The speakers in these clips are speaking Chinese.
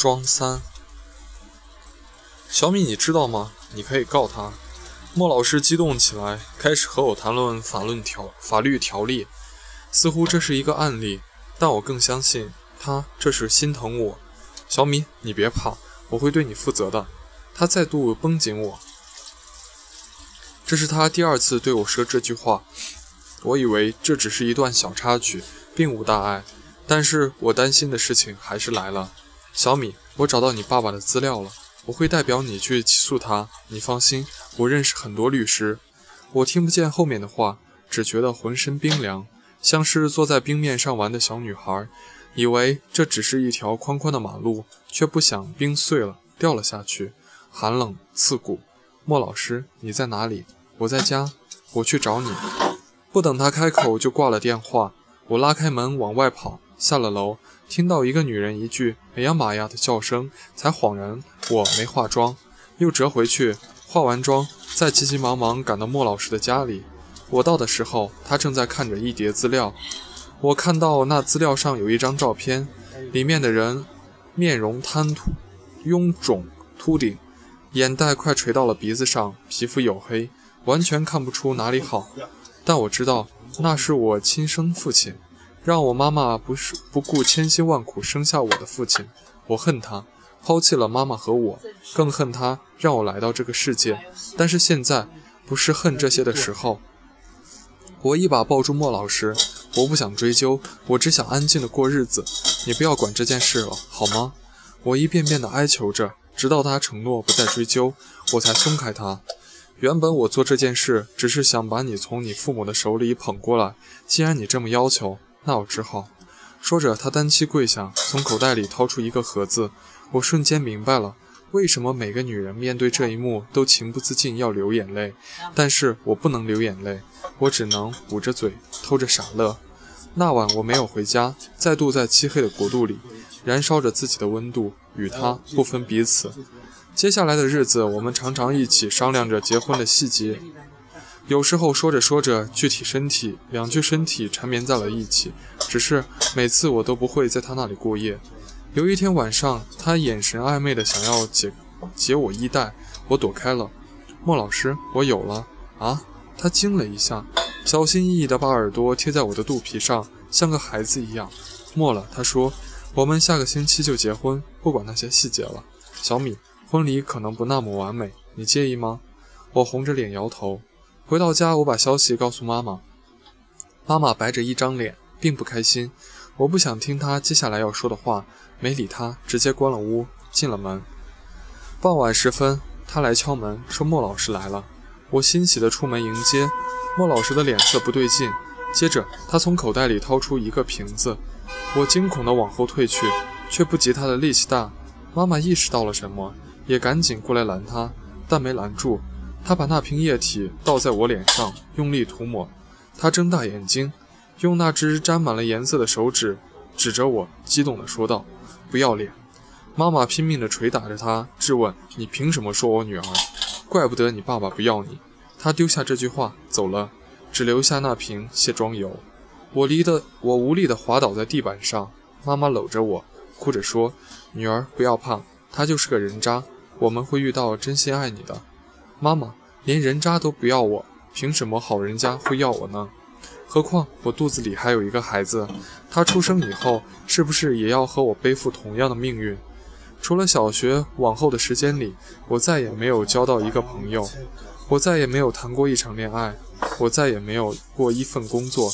庄三，小米，你知道吗？你可以告他。莫老师激动起来，开始和我谈论法论条法律条例，似乎这是一个案例，但我更相信他这是心疼我。小米，你别怕，我会对你负责的。他再度绷紧我，这是他第二次对我说这句话。我以为这只是一段小插曲，并无大碍，但是我担心的事情还是来了。小米，我找到你爸爸的资料了，我会代表你去起诉他。你放心，我认识很多律师。我听不见后面的话，只觉得浑身冰凉，像是坐在冰面上玩的小女孩，以为这只是一条宽宽的马路，却不想冰碎了，掉了下去，寒冷刺骨。莫老师，你在哪里？我在家，我去找你。不等他开口，就挂了电话。我拉开门往外跑，下了楼。听到一个女人一句“哎呀妈呀”的叫声，才恍然我没化妆，又折回去化完妆，再急急忙忙赶到莫老师的家里。我到的时候，他正在看着一叠资料。我看到那资料上有一张照片，里面的人面容瘫秃、臃肿、秃顶，眼袋快垂到了鼻子上，皮肤黝黑，完全看不出哪里好。但我知道那是我亲生父亲。让我妈妈不是不顾千辛万苦生下我的父亲，我恨他，抛弃了妈妈和我，更恨他让我来到这个世界。但是现在不是恨这些的时候。我一把抱住莫老师，我不想追究，我只想安静的过日子。你不要管这件事了，好吗？我一遍遍的哀求着，直到他承诺不再追究，我才松开他。原本我做这件事只是想把你从你父母的手里捧过来，既然你这么要求。那我只好说着，他单膝跪下，从口袋里掏出一个盒子。我瞬间明白了，为什么每个女人面对这一幕都情不自禁要流眼泪。但是我不能流眼泪，我只能捂着嘴偷着傻乐。那晚我没有回家，再度在漆黑的国度里燃烧着自己的温度，与他不分彼此。接下来的日子，我们常常一起商量着结婚的细节。有时候说着说着，具体身体两具身体缠绵在了一起，只是每次我都不会在他那里过夜。有一天晚上，他眼神暧昧的想要解解我衣带，我躲开了。莫老师，我有了啊！他惊了一下，小心翼翼地把耳朵贴在我的肚皮上，像个孩子一样。莫了，他说，我们下个星期就结婚，不管那些细节了。小米，婚礼可能不那么完美，你介意吗？我红着脸摇头。回到家，我把消息告诉妈妈。妈妈白着一张脸，并不开心。我不想听她接下来要说的话，没理她，直接关了屋，进了门。傍晚时分，他来敲门，说莫老师来了。我欣喜地出门迎接。莫老师的脸色不对劲，接着他从口袋里掏出一个瓶子。我惊恐地往后退去，却不及他的力气大。妈妈意识到了什么，也赶紧过来拦他，但没拦住。他把那瓶液体倒在我脸上，用力涂抹。他睁大眼睛，用那只沾满了颜色的手指指着我，激动地说道：“不要脸！”妈妈拼命地捶打着他，质问：“你凭什么说我女儿？怪不得你爸爸不要你。”他丢下这句话走了，只留下那瓶卸妆油。我离的我无力地滑倒在地板上。妈妈搂着我，哭着说：“女儿，不要怕，他就是个人渣。我们会遇到真心爱你的。”妈妈连人渣都不要我，凭什么好人家会要我呢？何况我肚子里还有一个孩子，他出生以后是不是也要和我背负同样的命运？除了小学往后的时间里，我再也没有交到一个朋友，我再也没有谈过一场恋爱，我再也没有过一份工作。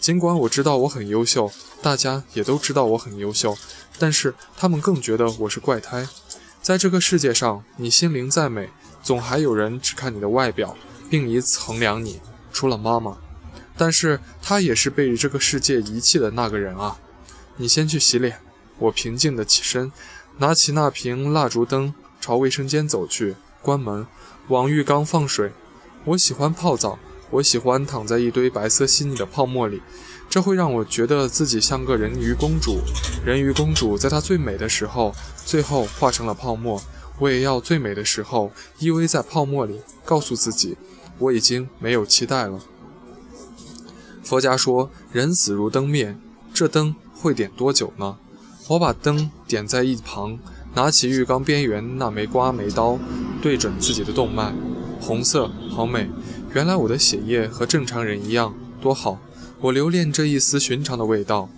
尽管我知道我很优秀，大家也都知道我很优秀，但是他们更觉得我是怪胎。在这个世界上，你心灵再美。总还有人只看你的外表，并以此衡量你。除了妈妈，但是她也是被这个世界遗弃的那个人啊！你先去洗脸。我平静地起身，拿起那瓶蜡烛灯，朝卫生间走去，关门，往浴缸放水。我喜欢泡澡，我喜欢躺在一堆白色细腻的泡沫里，这会让我觉得自己像个人鱼公主。人鱼公主在她最美的时候，最后化成了泡沫。我也要最美的时候依偎在泡沫里，告诉自己，我已经没有期待了。佛家说，人死如灯灭，这灯会点多久呢？我把灯点在一旁，拿起浴缸边缘那枚刮眉刀，对准自己的动脉，红色，好美。原来我的血液和正常人一样，多好！我留恋这一丝寻常的味道。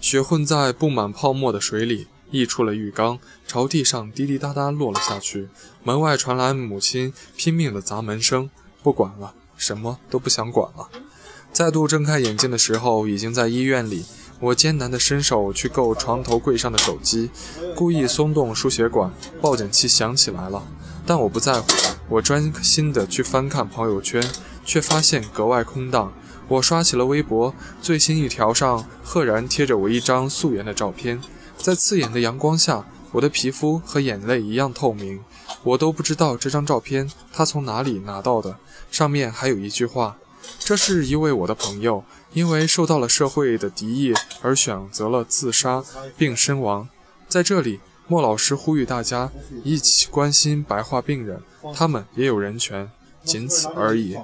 血混在布满泡沫的水里，溢出了浴缸，朝地上滴滴答答落了下去。门外传来母亲拼命的砸门声。不管了，什么都不想管了。再度睁开眼睛的时候，已经在医院里。我艰难地伸手去够床头柜上的手机，故意松动输血管，报警器响起来了。但我不在乎，我专心地去翻看朋友圈，却发现格外空荡。我刷起了微博，最新一条上赫然贴着我一张素颜的照片，在刺眼的阳光下，我的皮肤和眼泪一样透明。我都不知道这张照片他从哪里拿到的，上面还有一句话。这是一位我的朋友，因为受到了社会的敌意而选择了自杀并身亡。在这里，莫老师呼吁大家一起关心白化病人，他们也有人权，仅此而已。